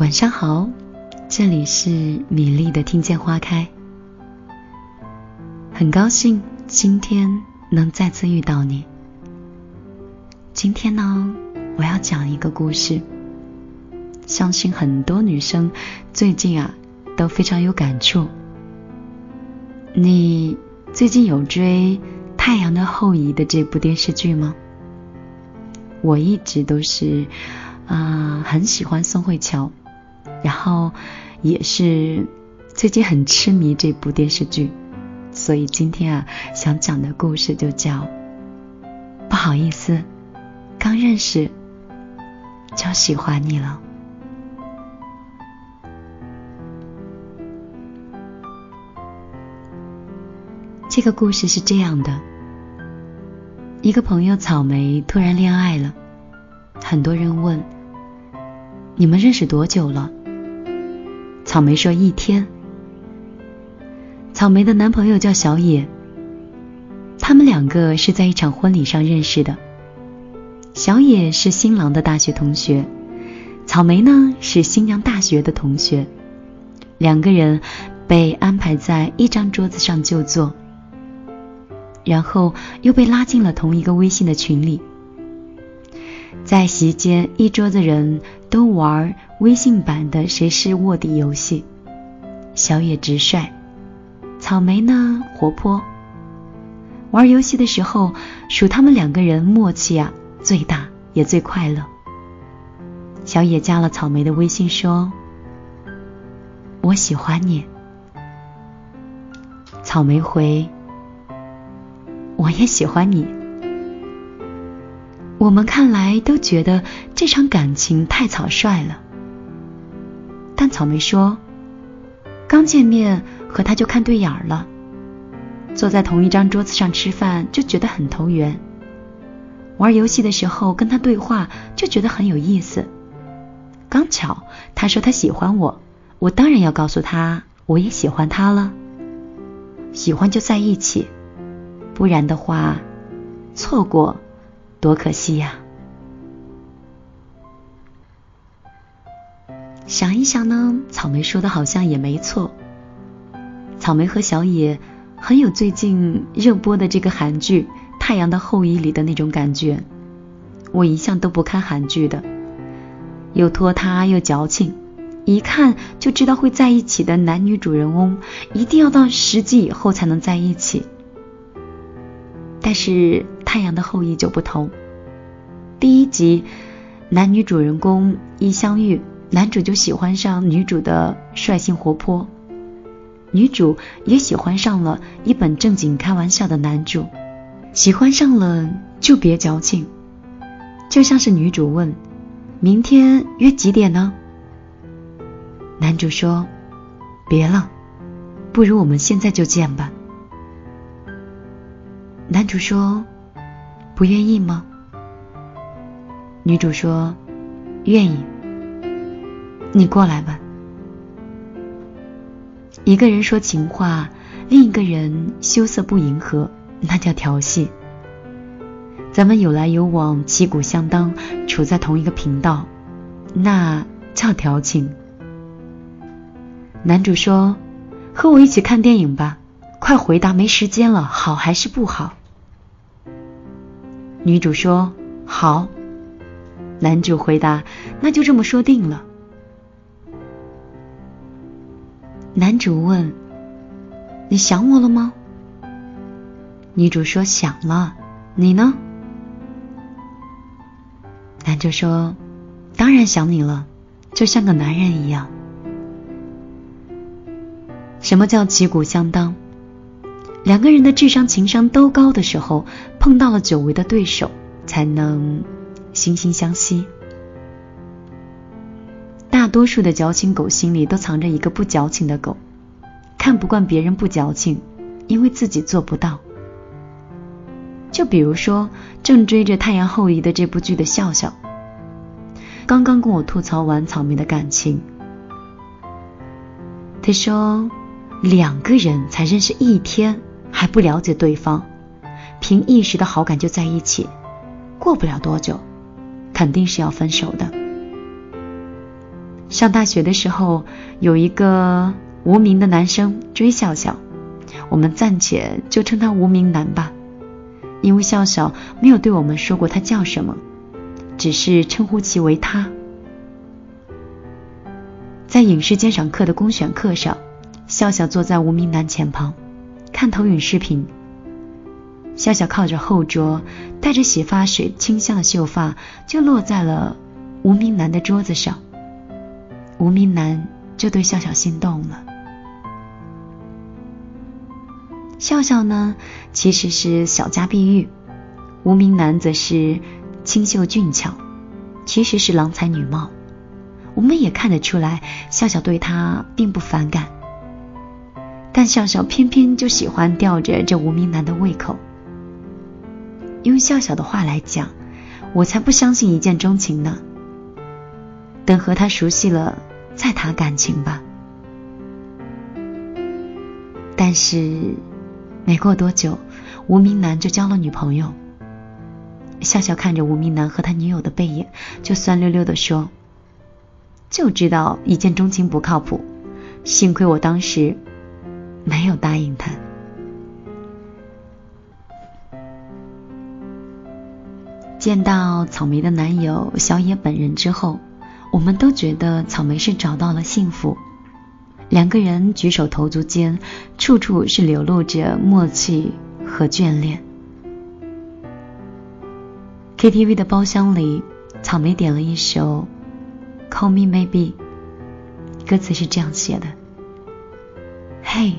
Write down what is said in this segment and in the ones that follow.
晚上好，这里是米粒的听见花开。很高兴今天能再次遇到你。今天呢，我要讲一个故事，相信很多女生最近啊都非常有感触。你最近有追《太阳的后裔》的这部电视剧吗？我一直都是啊很喜欢宋慧乔。然后也是最近很痴迷这部电视剧，所以今天啊想讲的故事就叫不好意思，刚认识就喜欢你了。这个故事是这样的：一个朋友草莓突然恋爱了，很多人问你们认识多久了？草莓说：“一天。”草莓的男朋友叫小野，他们两个是在一场婚礼上认识的。小野是新郎的大学同学，草莓呢是新娘大学的同学，两个人被安排在一张桌子上就坐，然后又被拉进了同一个微信的群里。在席间，一桌子人都玩微信版的谁是卧底游戏。小野直率，草莓呢活泼。玩游戏的时候，数他们两个人默契啊最大，也最快乐。小野加了草莓的微信说：“我喜欢你。”草莓回：“我也喜欢你。”我们看来都觉得这场感情太草率了，但草莓说，刚见面和他就看对眼了，坐在同一张桌子上吃饭就觉得很投缘，玩游戏的时候跟他对话就觉得很有意思。刚巧他说他喜欢我，我当然要告诉他我也喜欢他了，喜欢就在一起，不然的话，错过。多可惜呀！想一想呢，草莓说的好像也没错。草莓和小野很有最近热播的这个韩剧《太阳的后裔》里的那种感觉。我一向都不看韩剧的，又拖沓又矫情，一看就知道会在一起的男女主人翁，一定要到十集以后才能在一起。但是《太阳的后裔》就不同，第一集男女主人公一相遇，男主就喜欢上女主的率性活泼，女主也喜欢上了一本正经开玩笑的男主，喜欢上了就别矫情，就像是女主问：“明天约几点呢？”男主说：“别了，不如我们现在就见吧。”男主说：“不愿意吗？”女主说：“愿意。”你过来吧。一个人说情话，另一个人羞涩不迎合，那叫调戏。咱们有来有往，旗鼓相当，处在同一个频道，那叫调情。男主说：“和我一起看电影吧。”快回答，没时间了，好还是不好？女主说：“好。”男主回答：“那就这么说定了。”男主问：“你想我了吗？”女主说：“想了。”你呢？男主说：“当然想你了，就像个男人一样。”什么叫旗鼓相当？两个人的智商、情商都高的时候，碰到了久违的对手，才能惺惺相惜。多数的矫情狗心里都藏着一个不矫情的狗，看不惯别人不矫情，因为自己做不到。就比如说，正追着《太阳后裔》的这部剧的笑笑，刚刚跟我吐槽完草莓的感情，他说两个人才认识一天。还不了解对方，凭一时的好感就在一起，过不了多久，肯定是要分手的。上大学的时候，有一个无名的男生追笑笑，我们暂且就称他无名男吧，因为笑笑没有对我们说过他叫什么，只是称呼其为他。在影视鉴赏课的公选课上，笑笑坐在无名男前旁，看投影视频。笑笑靠着后桌，带着洗发水清香的秀发就落在了无名男的桌子上。无名男就对笑笑心动了。笑笑呢，其实是小家碧玉；无名男则是清秀俊俏，其实是郎才女貌。我们也看得出来，笑笑对他并不反感，但笑笑偏偏就喜欢吊着这无名男的胃口。用笑笑的话来讲，我才不相信一见钟情呢。等和他熟悉了再谈感情吧。但是没过多久，无名男就交了女朋友。笑笑看着无名男和他女友的背影，就酸溜溜的说：“就知道一见钟情不靠谱，幸亏我当时没有答应他。”见到草莓的男友小野本人之后，我们都觉得草莓是找到了幸福。两个人举手投足间，处处是流露着默契和眷恋。KTV 的包厢里，草莓点了一首《Call Me Maybe》，歌词是这样写的：“嘿，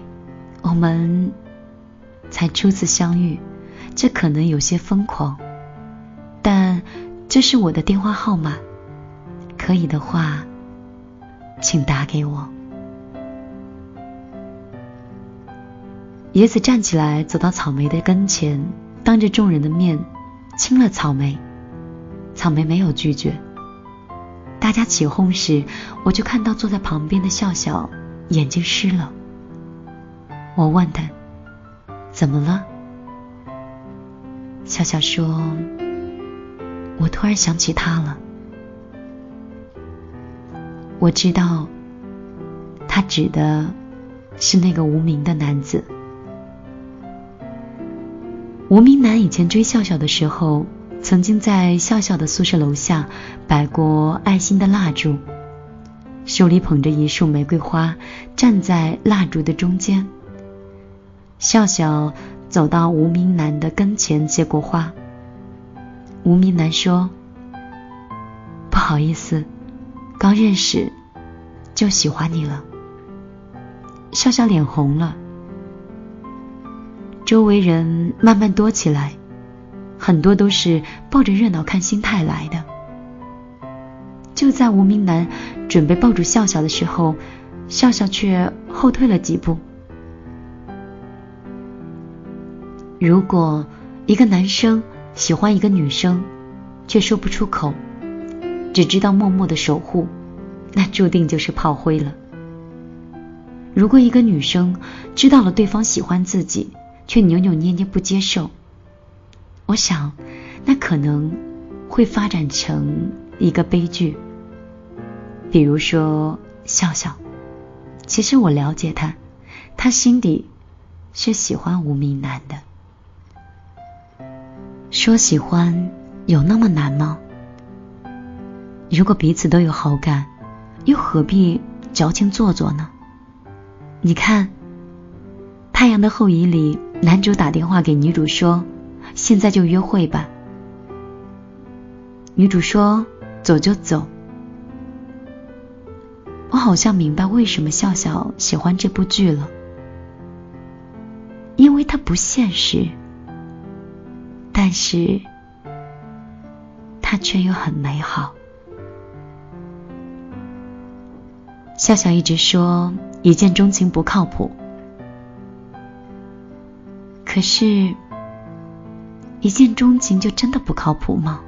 我们才初次相遇，这可能有些疯狂。”但这是我的电话号码，可以的话，请打给我。野子站起来，走到草莓的跟前，当着众人的面亲了草莓。草莓没有拒绝。大家起哄时，我就看到坐在旁边的笑笑眼睛湿了。我问他怎么了，笑笑说。我突然想起他了，我知道他指的是那个无名的男子。无名男以前追笑笑的时候，曾经在笑笑的宿舍楼下摆过爱心的蜡烛，手里捧着一束玫瑰花，站在蜡烛的中间。笑笑走到无名男的跟前，接过花。无名男说：“不好意思，刚认识就喜欢你了。”笑笑脸红了，周围人慢慢多起来，很多都是抱着热闹看心态来的。就在无名男准备抱住笑笑的时候，笑笑却后退了几步。如果一个男生，喜欢一个女生，却说不出口，只知道默默的守护，那注定就是炮灰了。如果一个女生知道了对方喜欢自己，却扭扭捏捏不接受，我想，那可能会发展成一个悲剧。比如说笑笑，其实我了解他，他心底是喜欢无名男的。说喜欢有那么难吗？如果彼此都有好感，又何必矫情做作呢？你看，《太阳的后裔》里，男主打电话给女主说：“现在就约会吧。”女主说：“走就走。”我好像明白为什么笑笑喜欢这部剧了，因为它不现实。但是，他却又很美好。笑笑一直说一见钟情不靠谱，可是，一见钟情就真的不靠谱吗？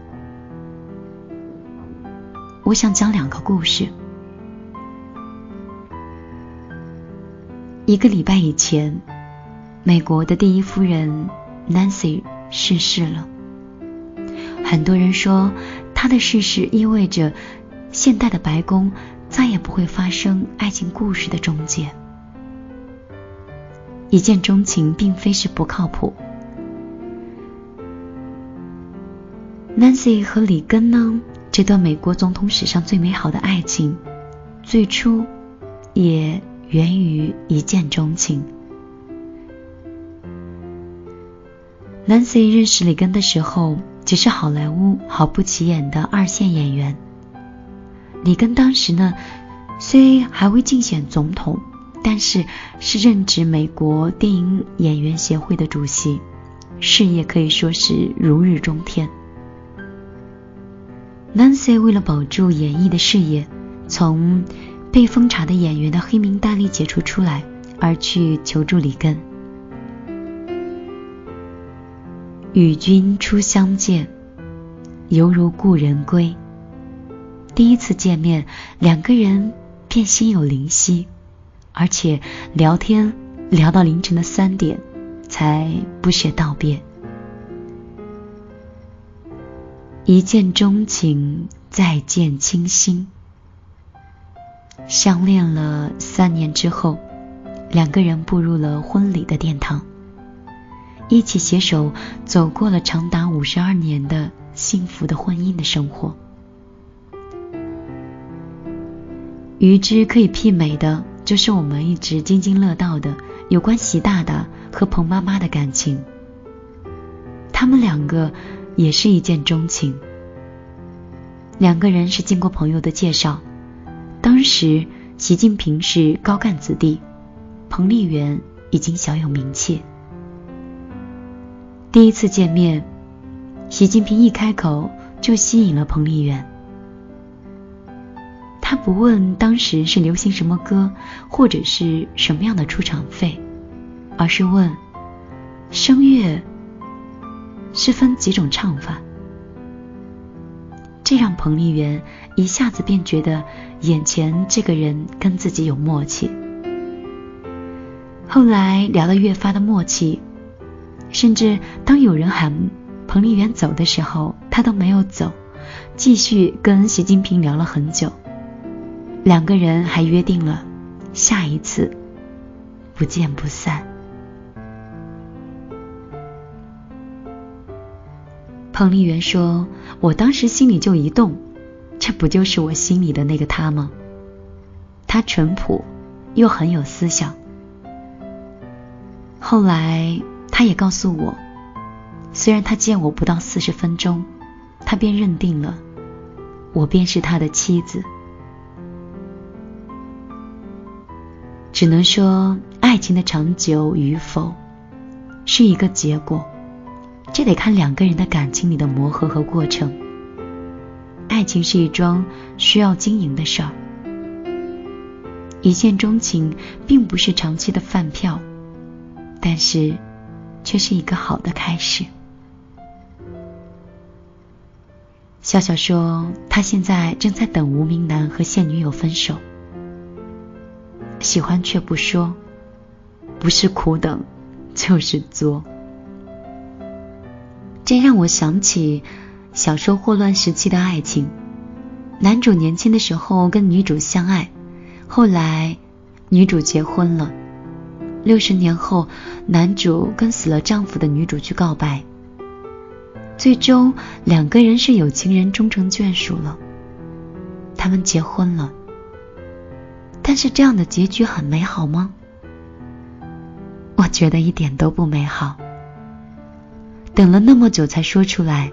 我想讲两个故事。一个礼拜以前，美国的第一夫人 Nancy。逝世了，很多人说她的逝世意味着现代的白宫再也不会发生爱情故事的终结。一见钟情并非是不靠谱。Nancy 和里根呢？这段美国总统史上最美好的爱情，最初也源于一见钟情。Nancy 认识里根的时候，只是好莱坞毫不起眼的二线演员。里根当时呢，虽还未竞选总统，但是是任职美国电影演员协会的主席，事业可以说是如日中天。Nancy 为了保住演艺的事业，从被封查的演员的黑名单里解除出来，而去求助里根。与君初相见，犹如故人归。第一次见面，两个人便心有灵犀，而且聊天聊到凌晨的三点，才不舍道别。一见钟情，再见倾心。相恋了三年之后，两个人步入了婚礼的殿堂，一起携手走过了长达五十二年的幸福的婚姻的生活。与之可以媲美的，就是我们一直津津乐道的有关习大大和彭妈妈的感情。他们两个。也是一见钟情。两个人是经过朋友的介绍，当时习近平是高干子弟，彭丽媛已经小有名气。第一次见面，习近平一开口就吸引了彭丽媛。他不问当时是流行什么歌，或者是什么样的出场费，而是问声乐。是分几种唱法，这让彭丽媛一下子便觉得眼前这个人跟自己有默契。后来聊得越发的默契，甚至当有人喊彭丽媛走的时候，他都没有走，继续跟习近平聊了很久。两个人还约定了下一次不见不散。彭丽媛说：“我当时心里就一动，这不就是我心里的那个他吗？他淳朴，又很有思想。后来他也告诉我，虽然他见我不到四十分钟，他便认定了我便是他的妻子。只能说，爱情的长久与否，是一个结果。”这得看两个人的感情里的磨合和过程。爱情是一桩需要经营的事儿，一见钟情并不是长期的饭票，但是却是一个好的开始。笑笑说，他现在正在等无名男和现女友分手，喜欢却不说，不是苦等，就是作。这让我想起小说霍乱时期的爱情。男主年轻的时候跟女主相爱，后来女主结婚了。六十年后，男主跟死了丈夫的女主去告白，最终两个人是有情人终成眷属了。他们结婚了，但是这样的结局很美好吗？我觉得一点都不美好。等了那么久才说出来，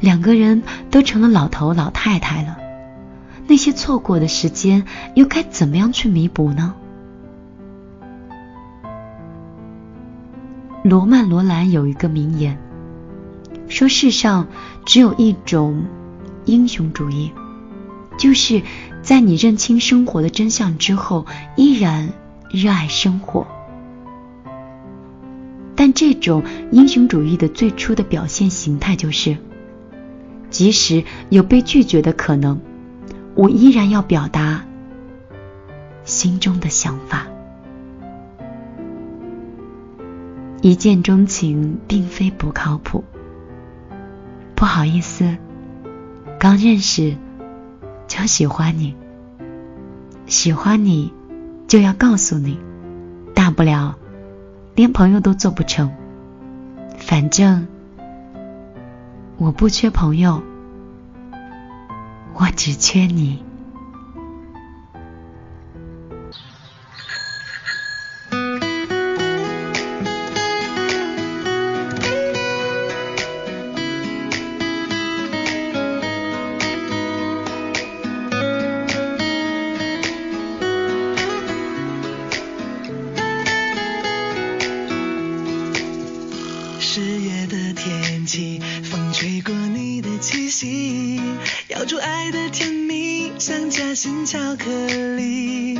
两个人都成了老头老太太了，那些错过的时间又该怎么样去弥补呢？罗曼·罗兰有一个名言，说世上只有一种英雄主义，就是在你认清生活的真相之后，依然热爱生活。但这种英雄主义的最初的表现形态就是，即使有被拒绝的可能，我依然要表达心中的想法。一见钟情并非不靠谱。不好意思，刚认识就喜欢你，喜欢你就要告诉你，大不了连朋友都做不成。反正我不缺朋友，我只缺你。巧克力，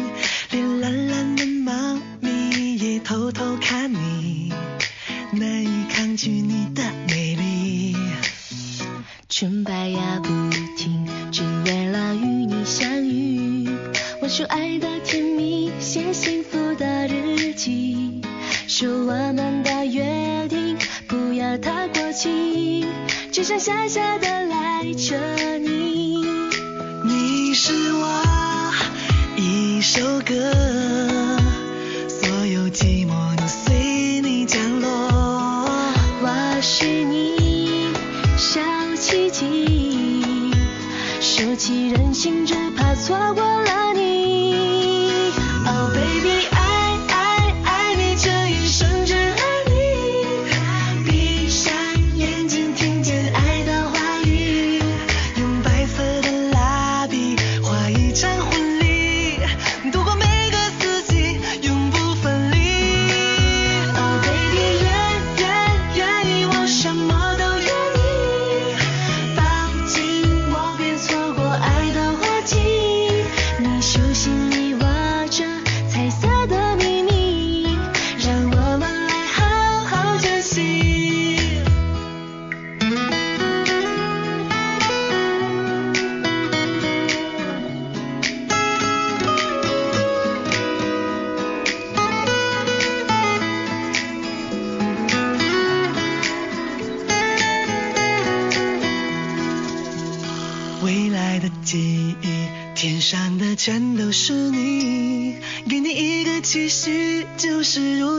连懒懒的猫咪也偷偷看你，难以抗拒你的美丽。纯白牙不停，只为了与你相遇。我说爱的甜蜜，写幸福的日记，说我们的约定不要太过期，只想傻傻的赖着你。是我一首歌，所有寂寞都随你降落。我是你小奇迹，收起任性，只怕错过了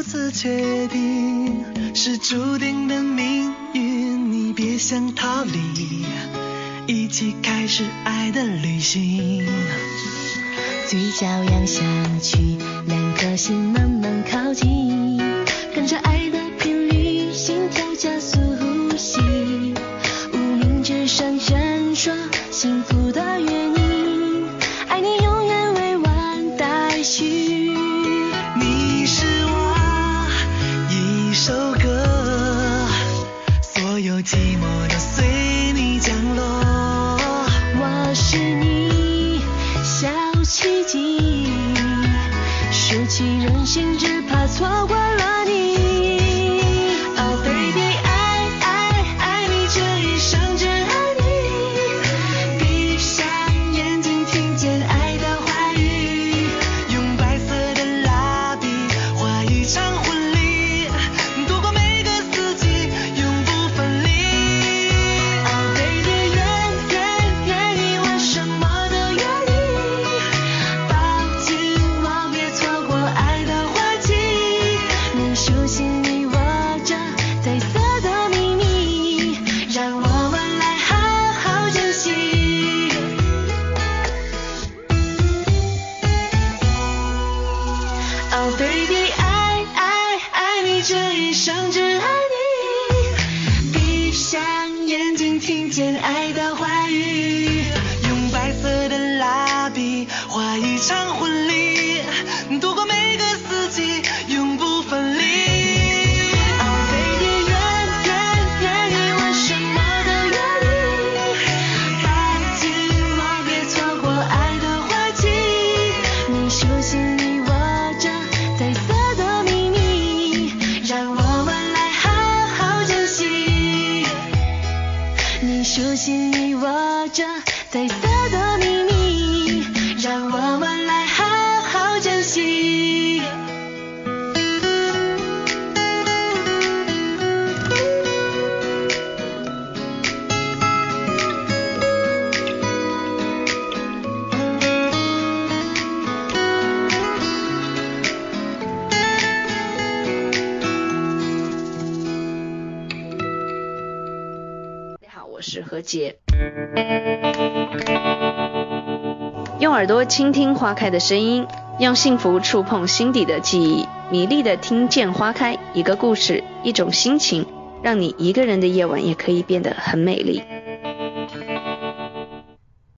次确定，是注定的命运，你别想逃离，一起开始爱的旅行。嘴角扬下去，两颗心慢慢靠近，跟着爱节。用耳朵倾听花开的声音，用幸福触碰心底的记忆，迷丽的听见花开，一个故事，一种心情，让你一个人的夜晚也可以变得很美丽。